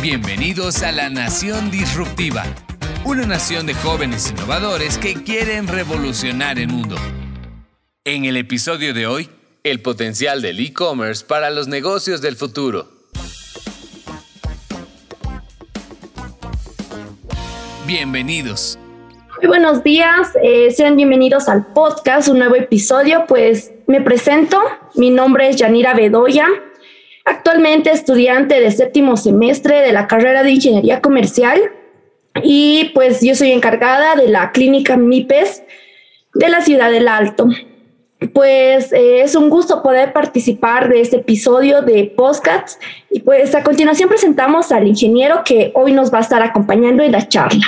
Bienvenidos a la Nación Disruptiva, una nación de jóvenes innovadores que quieren revolucionar el mundo. En el episodio de hoy, el potencial del e-commerce para los negocios del futuro. Bienvenidos. Muy buenos días, eh, sean bienvenidos al podcast, un nuevo episodio. Pues me presento, mi nombre es Yanira Bedoya, actualmente estudiante de séptimo semestre de la carrera de Ingeniería Comercial y pues yo soy encargada de la clínica MIPES de la ciudad del Alto. Pues eh, es un gusto poder participar de este episodio de Postcats y pues a continuación presentamos al ingeniero que hoy nos va a estar acompañando en la charla.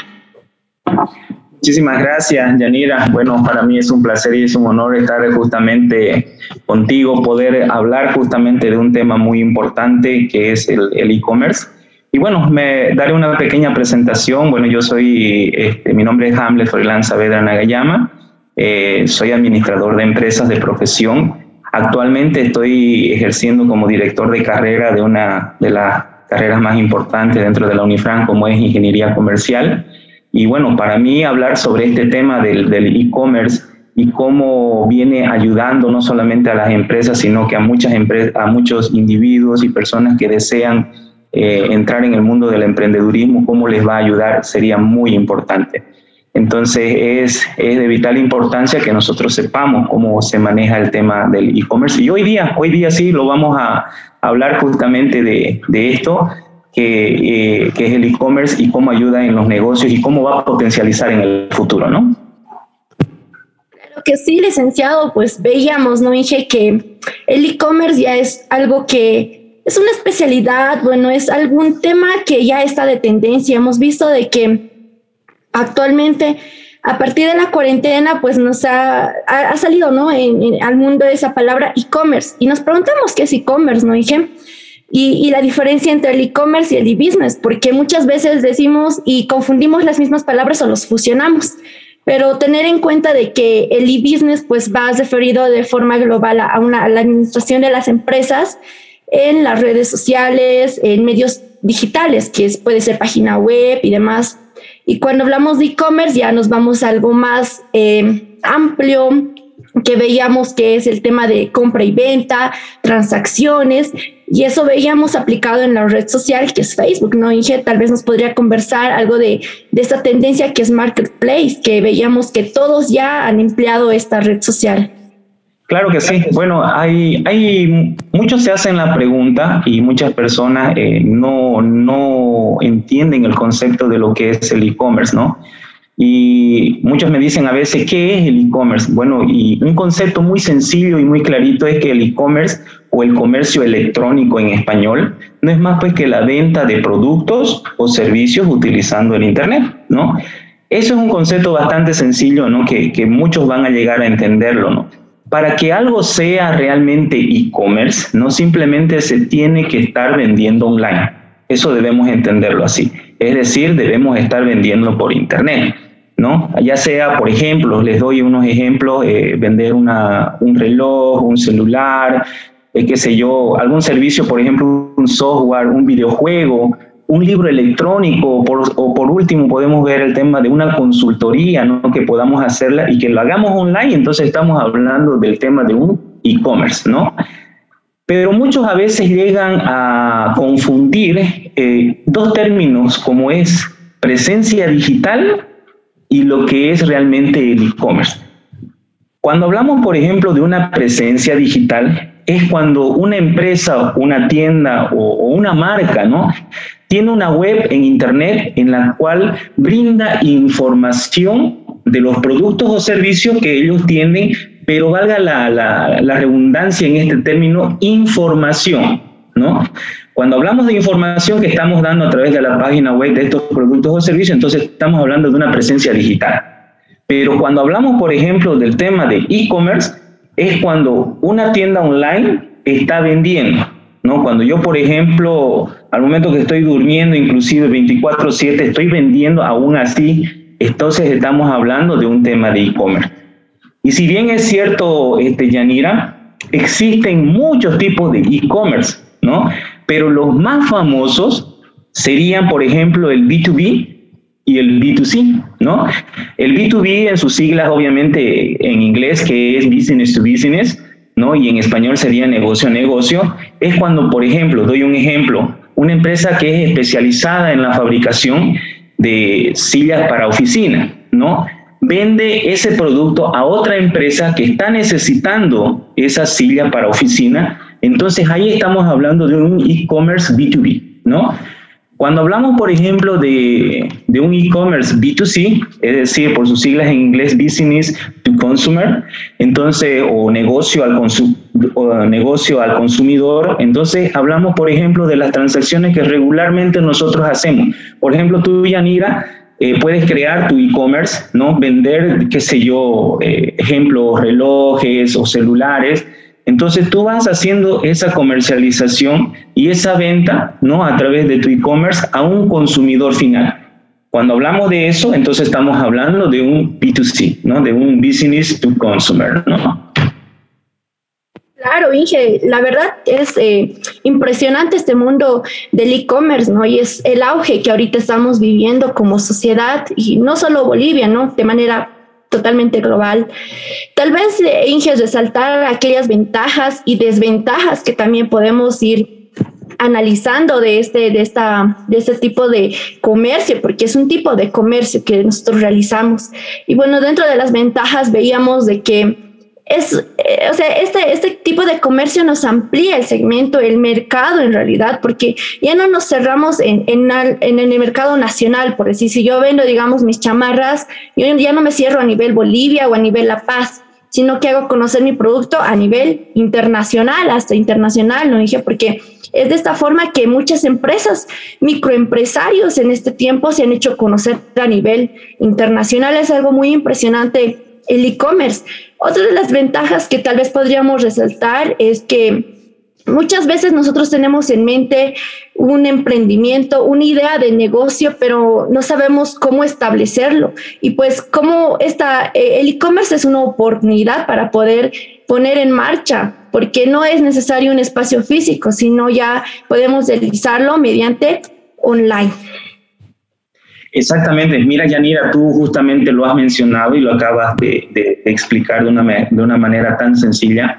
Muchísimas gracias, Yanira. Bueno, para mí es un placer y es un honor estar justamente contigo, poder hablar justamente de un tema muy importante que es el e-commerce. y bueno, me daré una pequeña presentación. Bueno, yo soy, este, mi nombre es Hamlet Froilán Saavedra Nagayama. Eh, soy administrador de empresas de profesión. Actualmente estoy ejerciendo como director de carrera de una de las carreras más importantes dentro de la Unifran, como es Ingeniería Comercial. Y bueno, para mí hablar sobre este tema del e-commerce y cómo viene ayudando no solamente a las empresas, sino que a muchas a muchos individuos y personas que desean eh, entrar en el mundo del emprendedurismo, cómo les va a ayudar, sería muy importante. Entonces es, de vital importancia que nosotros sepamos cómo se maneja el tema del e-commerce. Y hoy día, hoy día sí lo vamos a hablar justamente de esto que, eh, que es el e-commerce y cómo ayuda en los negocios y cómo va a potencializar en el futuro, ¿no? Claro que sí, licenciado, pues veíamos, ¿no, Inge, que el e-commerce ya es algo que es una especialidad, bueno, es algún tema que ya está de tendencia. Hemos visto de que actualmente a partir de la cuarentena, pues nos ha, ha, salido, ¿no? En, al mundo esa palabra e-commerce. Y nos preguntamos qué es e-commerce, ¿no, Inge? Y, la diferencia entre el e-commerce y el e-business, porque muchas veces decimos y confundimos las mismas palabras o los fusionamos. Pero tener en cuenta de que el e-business pues va referido de forma global a, una, a la administración de las empresas en las redes sociales, en medios digitales, que es, puede ser página web y demás. Y cuando hablamos de e-commerce ya nos vamos a algo más eh, amplio, que veíamos que es el tema de compra y venta, transacciones, y eso veíamos aplicado en la red social que es Facebook, ¿no? Inge, tal vez nos podría conversar algo de, de esta tendencia que es Marketplace, que veíamos que todos ya han empleado esta red social. Claro que sí. Bueno, hay, hay muchos se hacen la pregunta y muchas personas eh, no, no entienden el concepto de lo que es el e-commerce, ¿no? Y muchos me dicen a veces, ¿qué es el e-commerce? Bueno, y un concepto muy sencillo y muy clarito es que el e-commerce o el comercio electrónico en español no es más pues que la venta de productos o servicios utilizando el Internet, ¿no? Eso es un concepto bastante sencillo, ¿no? Que, que muchos van a llegar a entenderlo. Para que algo sea realmente e-commerce, no simplemente se tiene que estar vendiendo online. Eso debemos entenderlo así. Es decir, debemos estar vendiendo por Internet. ¿no? Ya sea, por ejemplo, les doy unos ejemplos, eh, vender una, un reloj, un celular, eh, qué sé yo, algún servicio, por ejemplo, un software, un videojuego, un libro electrónico, o por último podemos ver el tema de una consultoría, ¿no? Que podamos hacerla y que lo hagamos online, entonces estamos hablando del tema de un e-commerce, ¿no? Pero muchos a veces llegan a confundir eh, dos términos como es presencia digital y lo que es realmente el e-commerce. Cuando hablamos, por ejemplo, de una presencia digital, es cuando una empresa, una tienda o, una marca, ¿no? Tiene una web en Internet en la cual brinda información de los productos o servicios que ellos tienen, pero valga la, la, la redundancia en este término, información, ¿no? Cuando hablamos de información que estamos dando a través de la página web de estos productos o servicios, entonces estamos hablando de una presencia digital. Pero cuando hablamos, por ejemplo, del tema de e-commerce, es cuando una tienda online está vendiendo. ¿no? Cuando yo, por ejemplo, al momento que estoy durmiendo, inclusive 24/7, estoy vendiendo aún así, entonces estamos hablando de un tema de e-commerce. Y si bien es cierto, este, Yanira, existen muchos tipos de e-commerce, ¿no? Pero los más famosos serían, por ejemplo, el B2B y el B2C, ¿no? El B2B en sus siglas, obviamente, en inglés, que es business to business, ¿no? Y en español sería negocio a negocio, es cuando, por ejemplo, doy un ejemplo, una empresa que es especializada en la fabricación de sillas para oficina, ¿no? Vende ese producto a otra empresa que está necesitando esa silla para oficina, entonces ahí estamos hablando de un e-commerce B2B, ¿no? Cuando hablamos, por ejemplo, de, de un e-commerce B2C, es decir, por sus siglas en inglés Business to Consumer, entonces, o negocio al, o negocio al consumidor, entonces hablamos, por ejemplo, de las transacciones que regularmente nosotros hacemos. Por ejemplo, tú, Yanira, eh, puedes crear tu e-commerce, ¿no? Vender, qué sé yo, eh, ejemplo, relojes o celulares, entonces tú vas haciendo esa comercialización y esa venta, ¿no? A través de tu e-commerce a un consumidor final. Cuando hablamos de eso, entonces estamos hablando de un B2C, ¿no? De un business to consumer, ¿no? Claro, Inge, la verdad es eh, impresionante este mundo del e-commerce, ¿no? Y es el auge que ahorita estamos viviendo como sociedad y no solo Bolivia, ¿no? De manera totalmente global. Tal vez, eh, Inge, resaltar aquellas ventajas y desventajas que también podemos ir analizando de este, de, esta, de este tipo de comercio, porque es un tipo de comercio que nosotros realizamos. Y bueno, dentro de las ventajas veíamos de que es, eh, o sea, este, este tipo de comercio nos amplía el segmento, el mercado en realidad, porque ya no nos cerramos en, en, en, el mercado nacional, por decir, si yo vendo, digamos, mis chamarras, yo ya no me cierro a nivel Bolivia o a nivel La Paz, sino que hago conocer mi producto a nivel internacional, hasta internacional, ¿no? Dije, porque es de esta forma que muchas empresas, microempresarios en este tiempo se han hecho conocer a nivel internacional. Es algo muy impresionante el e-commerce. Otra de las ventajas que tal vez podríamos resaltar es que muchas veces nosotros tenemos en mente un emprendimiento, una idea de negocio, pero no sabemos cómo establecerlo. Y pues como esta, eh, el e-commerce es una oportunidad para poder poner en marcha, porque no es necesario un espacio físico, sino ya podemos realizarlo mediante online. Exactamente, mira Yanira, tú justamente lo has mencionado y lo acabas de, explicar de una, de una, manera tan sencilla.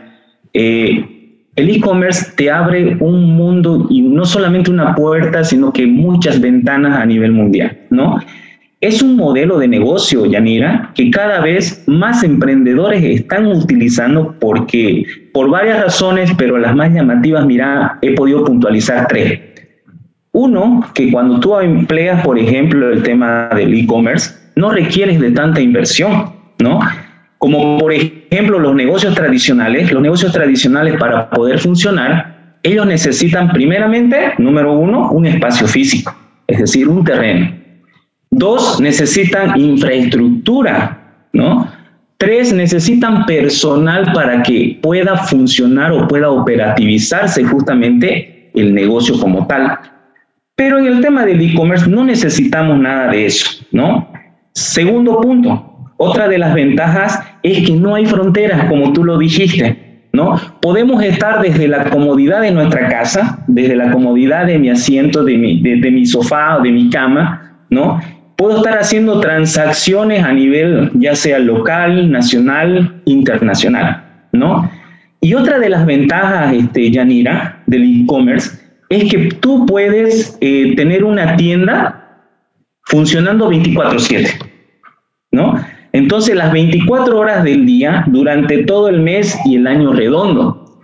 Eh, el e-commerce te abre un mundo y no solamente una puerta, sino que muchas ventanas a nivel mundial, ¿no? Es un modelo de negocio, Yanira, que cada vez más emprendedores están utilizando porque, por varias razones, pero las más llamativas, mira, he podido puntualizar tres. Uno, que cuando tú empleas, por ejemplo, el tema del e-commerce, no requieres de tanta inversión, ¿no? Como por ejemplo los negocios tradicionales, los negocios tradicionales para poder funcionar, ellos necesitan primeramente, número uno, un espacio físico, es decir, un terreno. Dos, necesitan infraestructura, ¿no? Tres, necesitan personal para que pueda funcionar o pueda operativizarse justamente el negocio como tal. Pero en el tema del e-commerce no necesitamos nada de eso, ¿no? Segundo punto, otra de las ventajas es que no hay fronteras, como tú lo dijiste, ¿no? Podemos estar desde la comodidad de nuestra casa, desde la comodidad de mi asiento, de mi, de, mi sofá o de mi cama, ¿no? Puedo estar haciendo transacciones a nivel ya sea local, nacional, internacional, ¿no? Y otra de las ventajas, este, Yanira, del e-commerce es que tú puedes eh, tener una tienda funcionando 24/7, ¿no? Entonces las 24 horas del día durante todo el mes y el año redondo.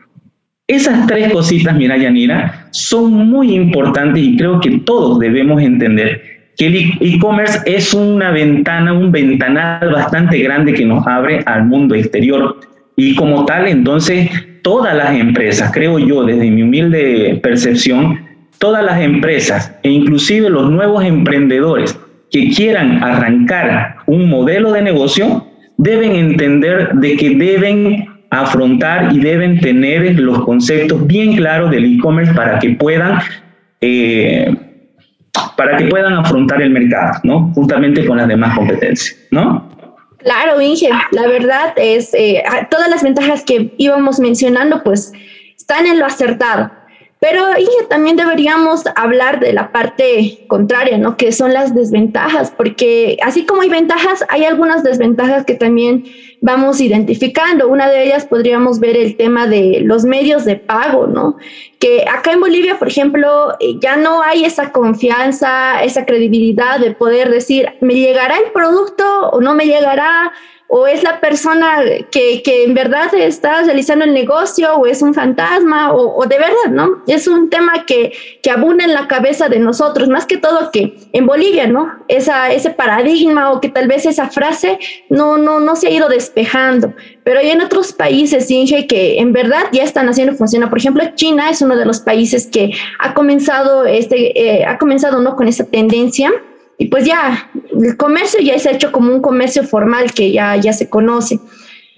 Esas tres cositas, mira Yanira, son muy importantes y creo que todos debemos entender que el e-commerce es una ventana, un ventanal bastante grande que nos abre al mundo exterior. Y como tal, entonces, todas las empresas, creo yo, desde mi humilde percepción, todas las empresas e inclusive los nuevos emprendedores que quieran arrancar un modelo de negocio, deben entender de que deben afrontar y deben tener los conceptos bien claros del e-commerce para que puedan eh, para que puedan afrontar el mercado, ¿no? Juntamente con las demás competencias, ¿no? Claro, Inge, la verdad es, eh, todas las ventajas que íbamos mencionando, pues están en lo acertado. Pero también deberíamos hablar de la parte contraria, ¿no? Que son las desventajas, porque así como hay ventajas, hay algunas desventajas que también vamos identificando. Una de ellas podríamos ver el tema de los medios de pago, ¿no? Que acá en Bolivia, por ejemplo, eh, ya no hay esa confianza, esa credibilidad de poder decir, ¿me llegará el producto o no me llegará? O es la persona que, que, en verdad está realizando el negocio o es un fantasma o, de verdad, ¿no? Es un tema que, que, abunda en la cabeza de nosotros, más que todo que en Bolivia, ¿no? Esa, ese paradigma o que tal vez esa frase no, no, no se ha ido despejando, pero hay en otros países, Inge, que en verdad ya están haciendo funcionar. Por ejemplo, China es uno de los países que ha comenzado, este, eh, ha comenzado, ¿no? Con esa tendencia y pues ya, el comercio ya se ha hecho como un comercio formal que ya, ya se conoce.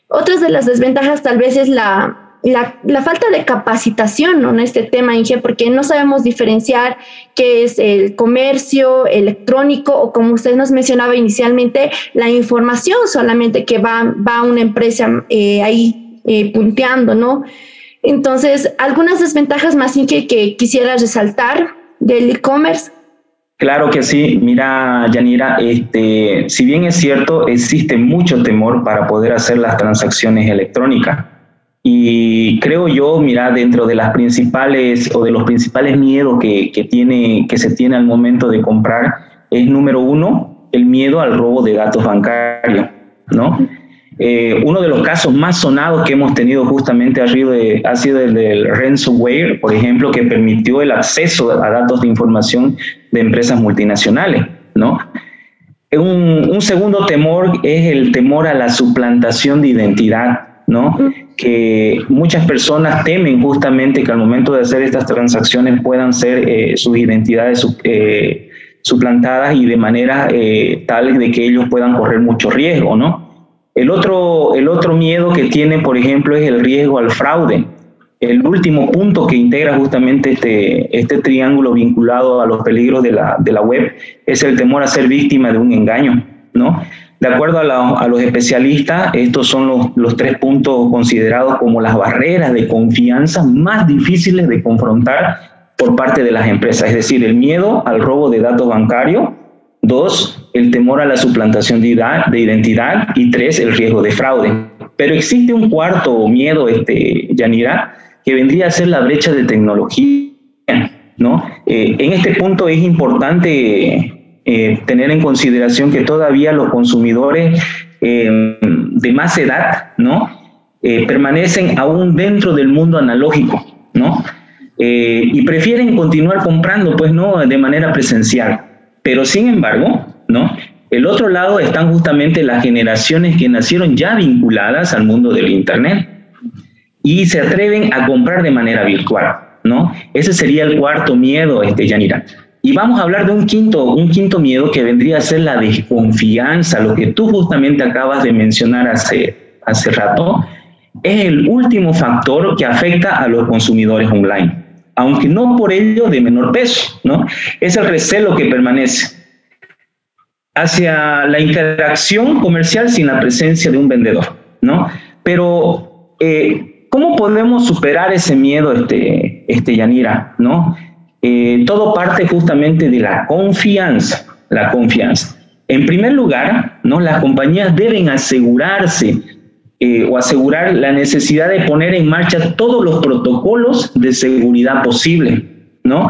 Otras de las desventajas tal vez es la, la, falta de capacitación en este tema, Inge, porque no sabemos diferenciar qué es el comercio electrónico o como usted nos mencionaba inicialmente, la información solamente que va, va a una empresa eh, ahí eh, punteando, ¿no? Entonces, algunas desventajas más Inge, que quisiera resaltar del e-commerce Claro que sí, mira, Yanira, este, si bien es cierto, existe mucho temor para poder hacer las transacciones electrónicas. Y creo yo, mira, dentro de las principales o de los principales miedos que, que, se tiene al momento de comprar, es número uno, el miedo al robo de datos bancarios, ¿no? Eh, uno de los casos más sonados que hemos tenido justamente ha sido, ha sido el del ransomware, por ejemplo, que permitió el acceso a datos de información de empresas multinacionales, ¿no? Un, un segundo temor es el temor a la suplantación de identidad, ¿no? Que muchas personas temen justamente que al momento de hacer estas transacciones puedan ser eh, sus identidades eh, suplantadas y de manera tal de que ellos puedan correr mucho riesgo, ¿no? El otro, el otro miedo que tiene, por ejemplo, es el riesgo al fraude. El último punto que integra justamente este, este triángulo vinculado a los peligros de la, de la web es el temor a ser víctima de un engaño, ¿no? De acuerdo a, a los especialistas, estos son los, los, tres puntos considerados como las barreras de confianza más difíciles de confrontar por parte de las empresas, es decir, el miedo al robo de datos bancarios, Dos, el temor a la suplantación de, identidad. Y tres, el riesgo de fraude. Pero existe un cuarto miedo, este, Yanira, que vendría a ser la brecha de tecnología. ¿no? Eh, en este punto es importante eh, tener en consideración que todavía los consumidores eh, de más edad ¿no? permanecen aún dentro del mundo analógico ¿no? y prefieren continuar comprando pues, ¿no? de manera presencial. Pero sin embargo, ¿no? El otro lado están justamente las generaciones que nacieron ya vinculadas al mundo del Internet y se atreven a comprar de manera virtual, ¿no? Ese sería el cuarto miedo, este, Yanira. Y vamos a hablar de un quinto, un quinto miedo que vendría a ser la desconfianza, lo que tú justamente acabas de mencionar hace, hace rato, es el último factor que afecta a los consumidores online aunque no por ello de menor peso, ¿no? Es el recelo que permanece hacia la interacción comercial sin la presencia de un vendedor, ¿no? Pero, eh, ¿cómo podemos superar ese miedo, este, este Yanira, ¿no? Eh, todo parte justamente de la confianza, la confianza. En primer lugar, ¿no? Las compañías deben asegurarse eh, o asegurar la necesidad de poner en marcha todos los protocolos de seguridad posible, ¿no?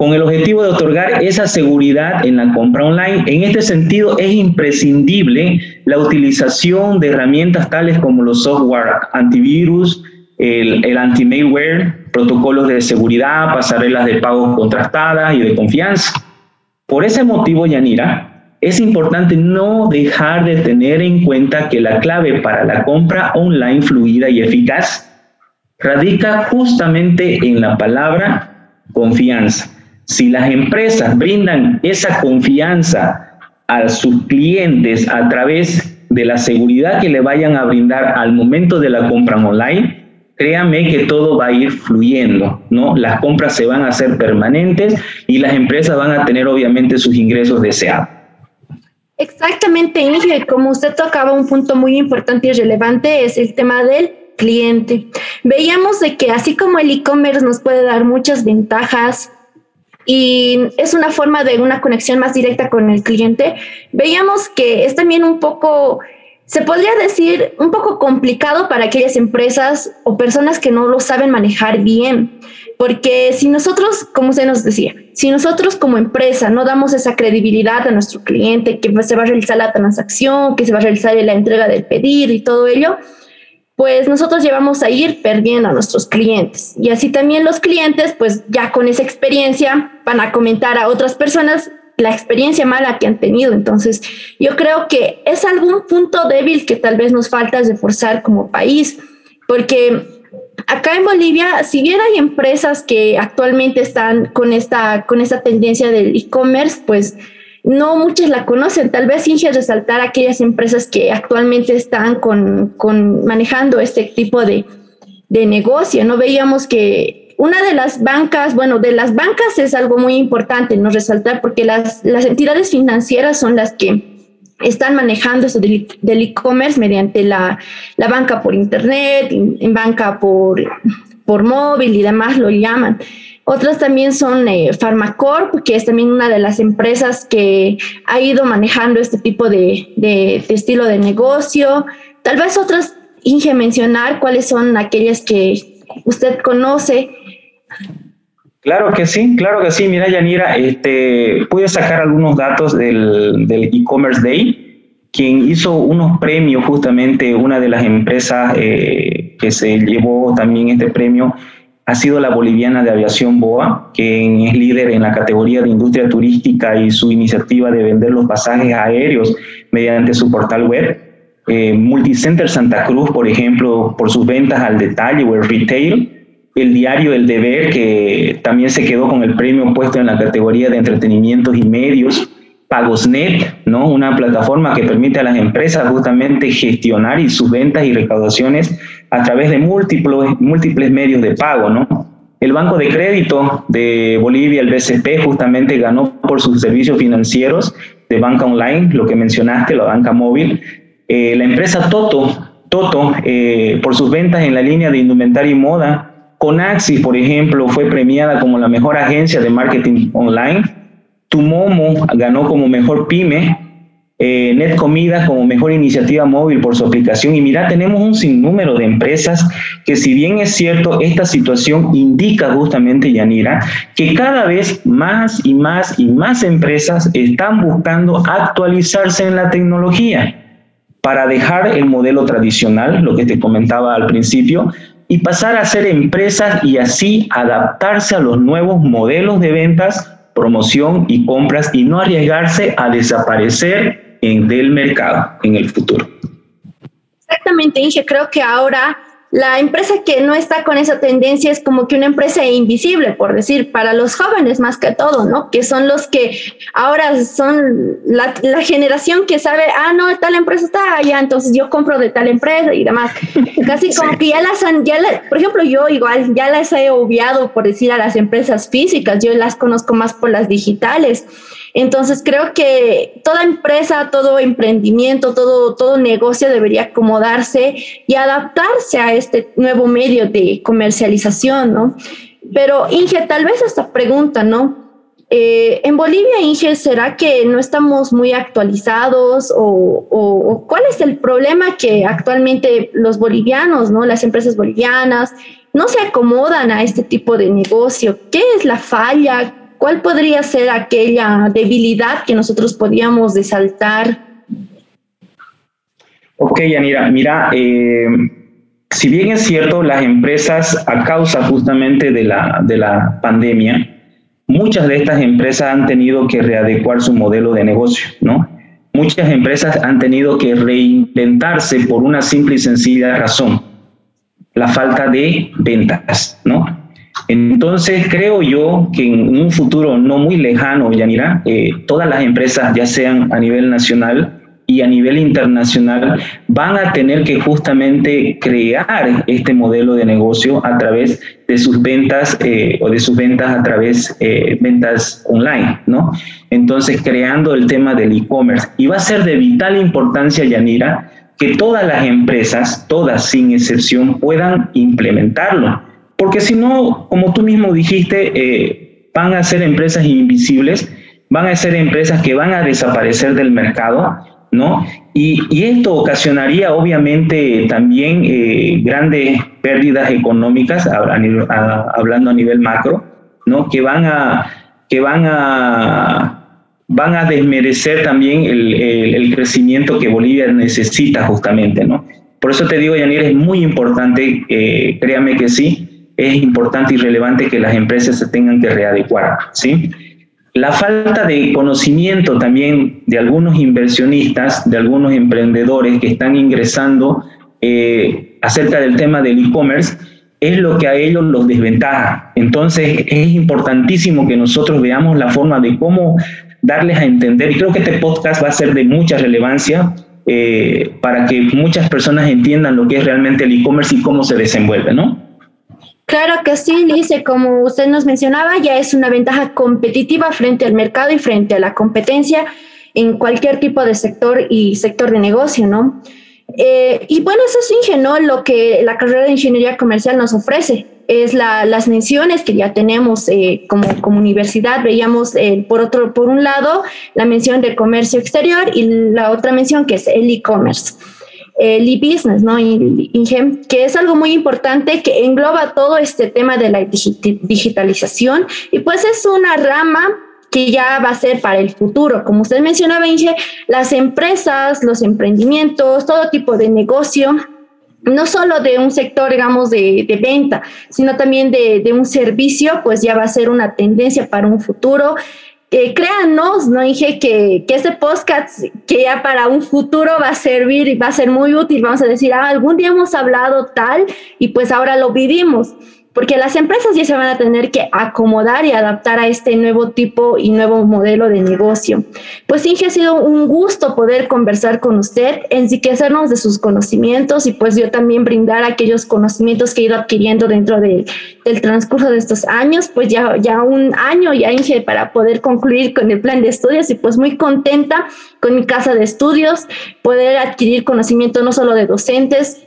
Con el objetivo de otorgar esa seguridad en la compra online. En este sentido, es imprescindible la utilización de herramientas tales como los software antivirus, el, anti-malware, protocolos de seguridad, pasarelas de pago contrastadas y de confianza. Por ese motivo, Yanira, es importante no dejar de tener en cuenta que la clave para la compra online fluida y eficaz radica justamente en la palabra confianza. Si las empresas brindan esa confianza a sus clientes a través de la seguridad que le vayan a brindar al momento de la compra online, créanme que todo va a ir fluyendo, ¿no? Las compras se van a hacer permanentes y las empresas van a tener obviamente sus ingresos deseados. Exactamente, Inge, como usted tocaba un punto muy importante y relevante es el tema del cliente. Veíamos de que así como el e-commerce nos puede dar muchas ventajas y es una forma de una conexión más directa con el cliente, veíamos que es también un poco se podría decir un poco complicado para aquellas empresas o personas que no lo saben manejar bien, porque si nosotros, como se nos decía, si nosotros como empresa no damos esa credibilidad a nuestro cliente, que se va a realizar la transacción, que se va a realizar la entrega del pedido y todo ello, pues nosotros llevamos a ir perdiendo a nuestros clientes. Y así también los clientes, pues ya con esa experiencia, van a comentar a otras personas la experiencia mala que han tenido. Entonces, yo creo que es algún punto débil que tal vez nos falta reforzar como país, porque acá en Bolivia, si bien hay empresas que actualmente están con esta, con esta tendencia del e-commerce, pues no muchas la conocen. Tal vez Inge resaltar aquellas empresas que actualmente están con, con manejando este tipo de, de negocio. No veíamos que una de las bancas, bueno, de las bancas es algo muy importante, no resaltar, porque las, las entidades financieras son las que están manejando eso del e-commerce mediante la, la, banca por internet, en, banca por, por móvil y demás lo llaman. Otras también son eh, Pharmacorp, que es también una de las empresas que ha ido manejando este tipo de, de, estilo de negocio. Tal vez otras, Inge, mencionar cuáles son aquellas que usted conoce Claro que sí, claro que sí. Mira, Yanira, este, pude sacar algunos datos del, e-commerce day, quien hizo unos premios, justamente una de las empresas eh, que se llevó también este premio ha sido la boliviana de aviación BOA, quien es líder en la categoría de industria turística y su iniciativa de vender los pasajes aéreos mediante su portal web. Eh, Multicenter Santa Cruz, por ejemplo, por sus ventas al detalle o el retail, el diario El Deber, que también se quedó con el premio puesto en la categoría de entretenimientos y medios, Pagosnet, ¿no? una plataforma que permite a las empresas justamente gestionar sus ventas y recaudaciones a través de múltiples, múltiples medios de pago. ¿no? El Banco de Crédito de Bolivia, el BCP, justamente ganó por sus servicios financieros de banca online, lo que mencionaste, la banca móvil. Eh, la empresa Toto, Toto eh, por sus ventas en la línea de indumentaria y moda, Conaxi, por ejemplo, fue premiada como la mejor agencia de marketing online. Tumomo ganó como mejor pyme. Eh, Net Comida como mejor iniciativa móvil por su aplicación. Y mira, tenemos un sinnúmero de empresas que si bien es cierto, esta situación indica justamente, Yanira, que cada vez más y más y más empresas están buscando actualizarse en la tecnología para dejar el modelo tradicional, lo que te comentaba al principio, y pasar a ser empresas y así adaptarse a los nuevos modelos de ventas, promoción y compras y no arriesgarse a desaparecer del mercado en el futuro. Exactamente, Inge. Creo que ahora la empresa que no está con esa tendencia es como que una empresa invisible, por decir, para los jóvenes más que todo, ¿no? Que son los que ahora son la, generación que sabe, ah, no, tal empresa está allá, entonces yo compro de tal empresa y demás. Casi como que ya las han, ya por ejemplo, yo igual ya las he obviado, por decir, a las empresas físicas, yo las conozco más por las digitales. Entonces creo que toda empresa, todo emprendimiento, todo, todo negocio debería acomodarse y adaptarse a este nuevo medio de comercialización, ¿no? Pero Inge, tal vez esta pregunta, ¿no? Eh, en Bolivia, Inge, ¿será que no estamos muy actualizados o, cuál es el problema que actualmente los bolivianos, ¿no? Las empresas bolivianas no se acomodan a este tipo de negocio. ¿Qué es la falla? ¿Cuál podría ser aquella debilidad que nosotros podíamos desaltar? Ok, Yanira, mira, eh, si bien es cierto, las empresas a causa justamente de la, de la pandemia, muchas de estas empresas han tenido que readecuar su modelo de negocio, ¿no? Muchas empresas han tenido que reinventarse por una simple y sencilla razón, la falta de ventas, ¿no? Entonces creo yo que en un futuro no muy lejano, Yanira, eh, todas las empresas, ya sean a nivel nacional y a nivel internacional, van a tener que justamente crear este modelo de negocio a través de sus ventas eh, o de sus ventas a través eh, ventas online, ¿no? Entonces creando el tema del e-commerce. Y va a ser de vital importancia, Yanira, que todas las empresas, todas sin excepción, puedan implementarlo. Porque si no, como tú mismo dijiste, eh, van a ser empresas invisibles, van a ser empresas que van a desaparecer del mercado, ¿no? Y, esto ocasionaría obviamente también eh, grandes pérdidas económicas, hablando a nivel macro, ¿no? Que van a, que van a van a desmerecer también el, crecimiento que Bolivia necesita justamente, ¿no? Por eso te digo, Yanir, es muy importante, eh, créame que sí, es importante y relevante que las empresas se tengan que readecuar, ¿sí? La falta de conocimiento también de algunos inversionistas, de algunos emprendedores que están ingresando eh, acerca del tema del e-commerce, es lo que a ellos los desventaja. Entonces es importantísimo que nosotros veamos la forma de cómo darles a entender, y creo que este podcast va a ser de mucha relevancia eh, para que muchas personas entiendan lo que es realmente el e-commerce y cómo se desenvuelve, ¿no? Claro que sí, Lice, como usted nos mencionaba, ya es una ventaja competitiva frente al mercado y frente a la competencia en cualquier tipo de sector y sector de negocio, ¿no? Eh, y bueno, eso es ingenuo lo que la carrera de ingeniería comercial nos ofrece es la, las menciones que ya tenemos eh, como, como, universidad. Veíamos, eh, por, otro, por un lado, la mención de comercio exterior y la otra mención que es el e-commerce. El e-business, ¿no? que es algo muy importante que engloba todo este tema de la digitalización y pues es una rama que ya va a ser para el futuro. Como usted mencionaba, Inge, las empresas, los emprendimientos, todo tipo de negocio no solo de un sector, digamos, de, venta, sino también de, un servicio, pues ya va a ser una tendencia para un futuro. Eh, créanos, ¿no? Dije que, que este podcast, que ya para un futuro va a servir y va a ser muy útil, vamos a decir, ah, algún día hemos hablado tal y pues ahora lo vivimos porque las empresas ya se van a tener que acomodar y adaptar a este nuevo tipo y nuevo modelo de negocio. Pues Inge, ha sido un gusto poder conversar con usted, enriquecernos de sus conocimientos y pues yo también brindar aquellos conocimientos que he ido adquiriendo dentro del transcurso de estos años, pues ya, ya un año ya Inge para poder concluir con el plan de estudios y pues muy contenta con mi casa de estudios, poder adquirir conocimiento no solo de docentes,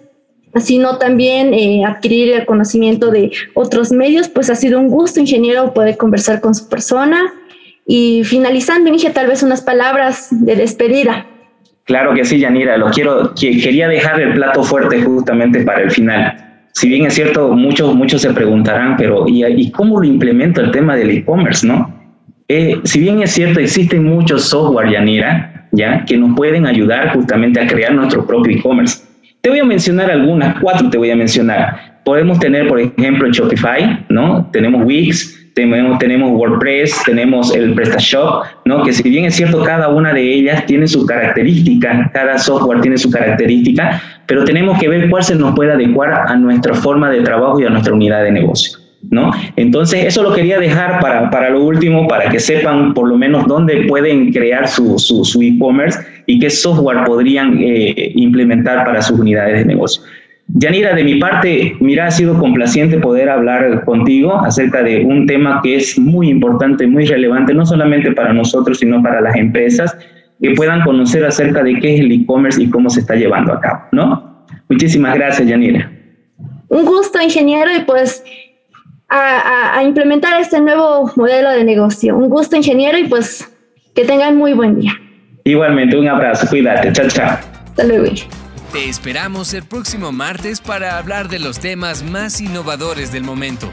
sino también eh, adquirir el conocimiento de otros medios, pues ha sido un gusto, ingeniero, poder conversar con su persona. Y finalizando, Inge, tal vez unas palabras de despedida. Claro que sí, Yanira, lo quiero, quería dejar el plato fuerte justamente para el final. Si bien es cierto, muchos, muchos se preguntarán, pero ¿y, cómo lo implemento el tema del e-commerce, no? Eh, si bien es cierto, existen muchos software, Yanira, ya, que nos pueden ayudar justamente a crear nuestro propio e-commerce te voy a mencionar algunas, cuatro te voy a mencionar. Podemos tener, por ejemplo, Shopify, ¿no? Tenemos Wix, tenemos, tenemos WordPress, tenemos el PrestaShop, ¿no? Que si bien es cierto, cada una de ellas tiene su característica, cada software tiene su característica, pero tenemos que ver cuál se nos puede adecuar a nuestra forma de trabajo y a nuestra unidad de negocio. ¿No? Entonces, eso lo quería dejar para, para lo último, para que sepan por lo menos dónde pueden crear su, su, e-commerce y qué software podrían eh, implementar para sus unidades de negocio. Yanira, de mi parte, mira, ha sido complaciente poder hablar contigo acerca de un tema que es muy importante, muy relevante, no solamente para nosotros, sino para las empresas, que puedan conocer acerca de qué es el e-commerce y cómo se está llevando a cabo, ¿no? Muchísimas gracias, Yanira. Un gusto, ingeniero, y pues a, implementar este nuevo modelo de negocio. Un gusto, ingeniero, y pues que tengan muy buen día. Igualmente, un abrazo, cuídate, chao, chao. Hasta luego. Te esperamos el próximo martes para hablar de los temas más innovadores del momento.